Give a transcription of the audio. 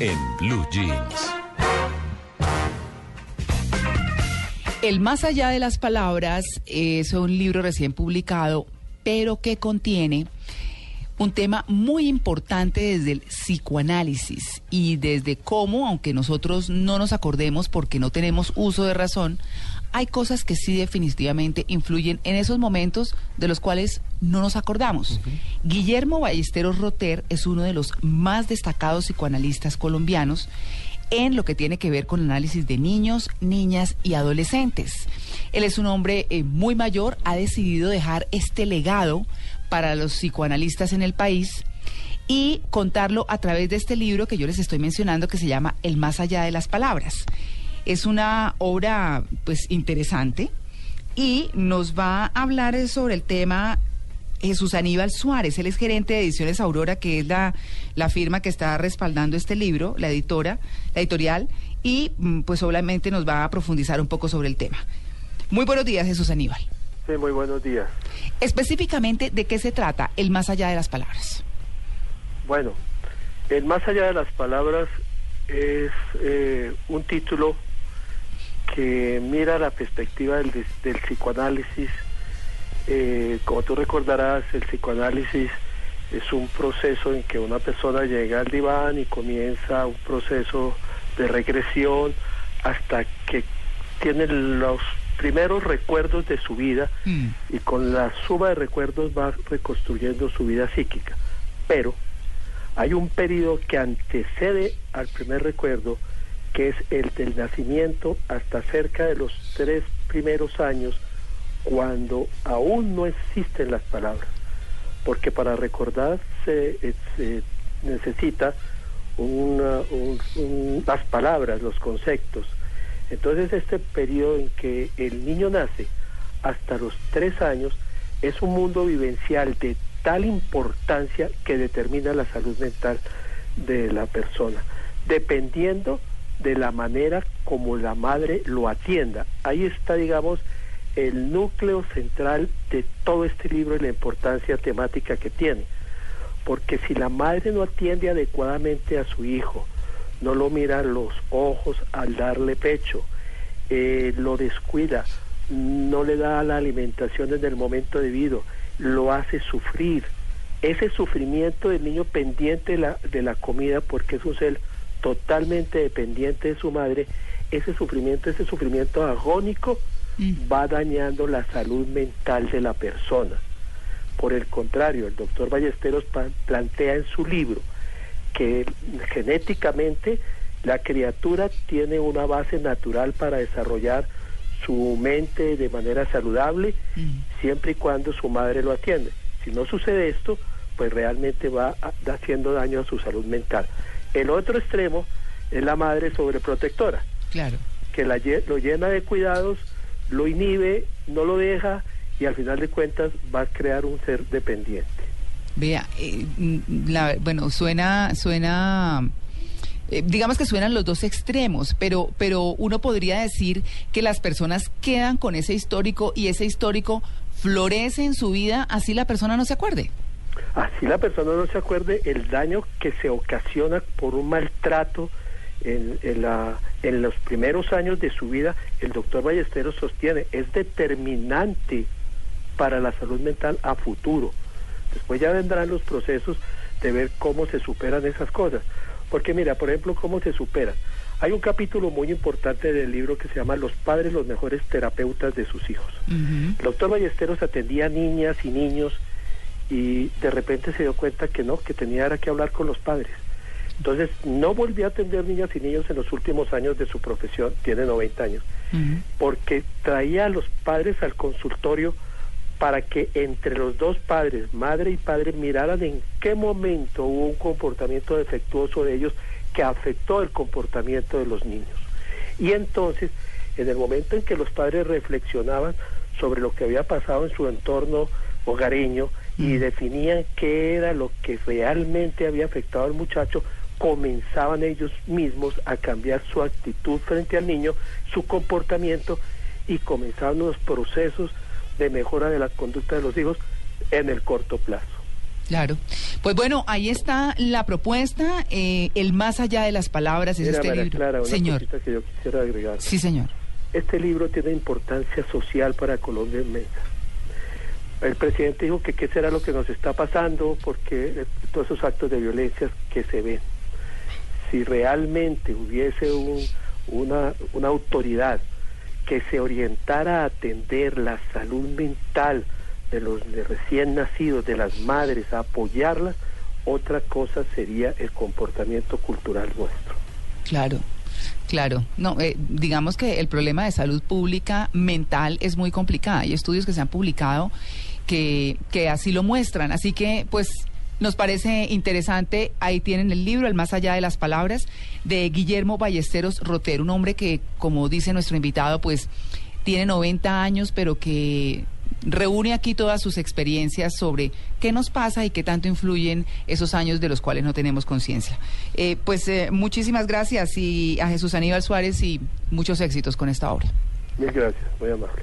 En Blue Jeans. El Más allá de las palabras es un libro recién publicado, pero que contiene un tema muy importante desde el psicoanálisis y desde cómo, aunque nosotros no nos acordemos porque no tenemos uso de razón, hay cosas que sí definitivamente influyen en esos momentos de los cuales no nos acordamos. Guillermo Ballesteros Roter es uno de los más destacados psicoanalistas colombianos en lo que tiene que ver con el análisis de niños, niñas y adolescentes. Él es un hombre eh, muy mayor, ha decidido dejar este legado para los psicoanalistas en el país y contarlo a través de este libro que yo les estoy mencionando que se llama El más allá de las palabras. Es una obra pues interesante y nos va a hablar sobre el tema Jesús Aníbal Suárez, él es gerente de Ediciones Aurora, que es la, la firma que está respaldando este libro, la editora, la editorial, y mm, pues obviamente nos va a profundizar un poco sobre el tema. Muy buenos días, Jesús Aníbal. Sí, muy buenos días. Específicamente, ¿de qué se trata el más allá de las palabras? Bueno, el más allá de las palabras es eh, un título que mira la perspectiva del, del psicoanálisis. Eh, como tú recordarás, el psicoanálisis es un proceso en que una persona llega al diván y comienza un proceso de regresión hasta que tiene los primeros recuerdos de su vida Mm. y con la suma de recuerdos va reconstruyendo su vida psíquica. Pero hay un periodo que antecede al primer recuerdo, que es el del nacimiento hasta cerca de los tres primeros años, cuando aún no existen las palabras. Porque para recordar se, eh, se necesita una- un- un- las palabras, los conceptos. Entonces este periodo en que el niño nace hasta los tres años es un mundo vivencial de tal importancia que determina la salud mental de la persona, dependiendo de la manera como la madre lo atienda. Ahí está, digamos, el núcleo central de todo este libro y la importancia temática que tiene. Porque si la madre no atiende adecuadamente a su hijo, no lo mira los ojos al darle pecho, eh, lo descuida, no le da la alimentación en el momento debido, lo hace sufrir. Ese sufrimiento del niño pendiente de la, de la comida, porque es un ser totalmente dependiente de su madre, ese sufrimiento, ese sufrimiento agónico, va dañando la salud mental de la persona. Por el contrario, el doctor Ballesteros plantea en su libro que genéticamente la criatura tiene una base natural para desarrollar su mente de manera saludable siempre y cuando su madre lo atiende. Si no sucede esto, pues realmente va haciendo daño a su salud mental. El otro extremo es la madre sobreprotectora Claro. que la lo llena de cuidados, lo inhibe, no lo deja y al final de cuentas va a crear un ser dependiente. Vea, eh, mm, la- bueno, suena, suena, eh, digamos que suenan los dos extremos, pero, pero uno podría decir que las personas quedan con ese histórico y ese histórico florece en su vida, así la persona no se acuerde. Así la persona no se acuerde el daño que se ocasiona por un maltrato en, en la, en los primeros años de su vida, el doctor Ballesteros sostiene, es determinante para la salud mental a futuro. Después ya vendrán los procesos de ver cómo se superan esas cosas. Porque mira, por ejemplo, cómo se superan. Hay un capítulo muy importante del libro que se llama Los padres, los mejores terapeutas de sus hijos. El doctor Ballesteros atendía a niñas y niños y de repente se dio cuenta que no, que tenía que hablar con los padres. Entonces no volvió a atender niñas y niños en los últimos años de su profesión, tiene 90 años, porque traía a los padres al consultorio para que entre los dos padres, madre y padre, miraran en qué momento hubo un comportamiento defectuoso de ellos que afectó el comportamiento de los niños. Y entonces, en el momento en que los padres reflexionaban sobre lo que había pasado en su entorno hogareño y definían qué era lo que realmente había afectado al muchacho, comenzaban ellos mismos a cambiar su actitud frente al niño, su comportamiento y comenzaban unos procesos de mejora de la conducta de los hijos en el corto plazo. Claro. Pues bueno, ahí está la propuesta, eh, el más allá de las palabras es Mira, este María libro. Clara, una señor. que yo quisiera agregar. Sí, señor. Este libro tiene importancia social para Colombia inmensa. El presidente dijo que qué será lo que nos está pasando porque eh, todos esos actos de violencia que se ven. Si realmente hubiese un- una, una autoridad que se orientara a atender la salud mental de los de recién nacidos, de las madres, a apoyarlas, otra cosa sería el comportamiento cultural nuestro. Claro, claro. No, eh, digamos que el problema de salud pública mental es muy complicado. Hay estudios que se han publicado que, que así lo muestran. Así que, pues, nos parece interesante. Ahí tienen el libro, El más allá de las palabras, de Guillermo Ballesteros Rotero, un hombre que, como dice nuestro invitado, pues, tiene 90 años, pero que reúne aquí todas sus experiencias sobre qué nos pasa y qué tanto influyen esos años de los cuales no tenemos conciencia. Eh, pues eh, muchísimas gracias y a Jesús Aníbal Suárez y muchos éxitos con esta obra. Mil gracias, muy amable.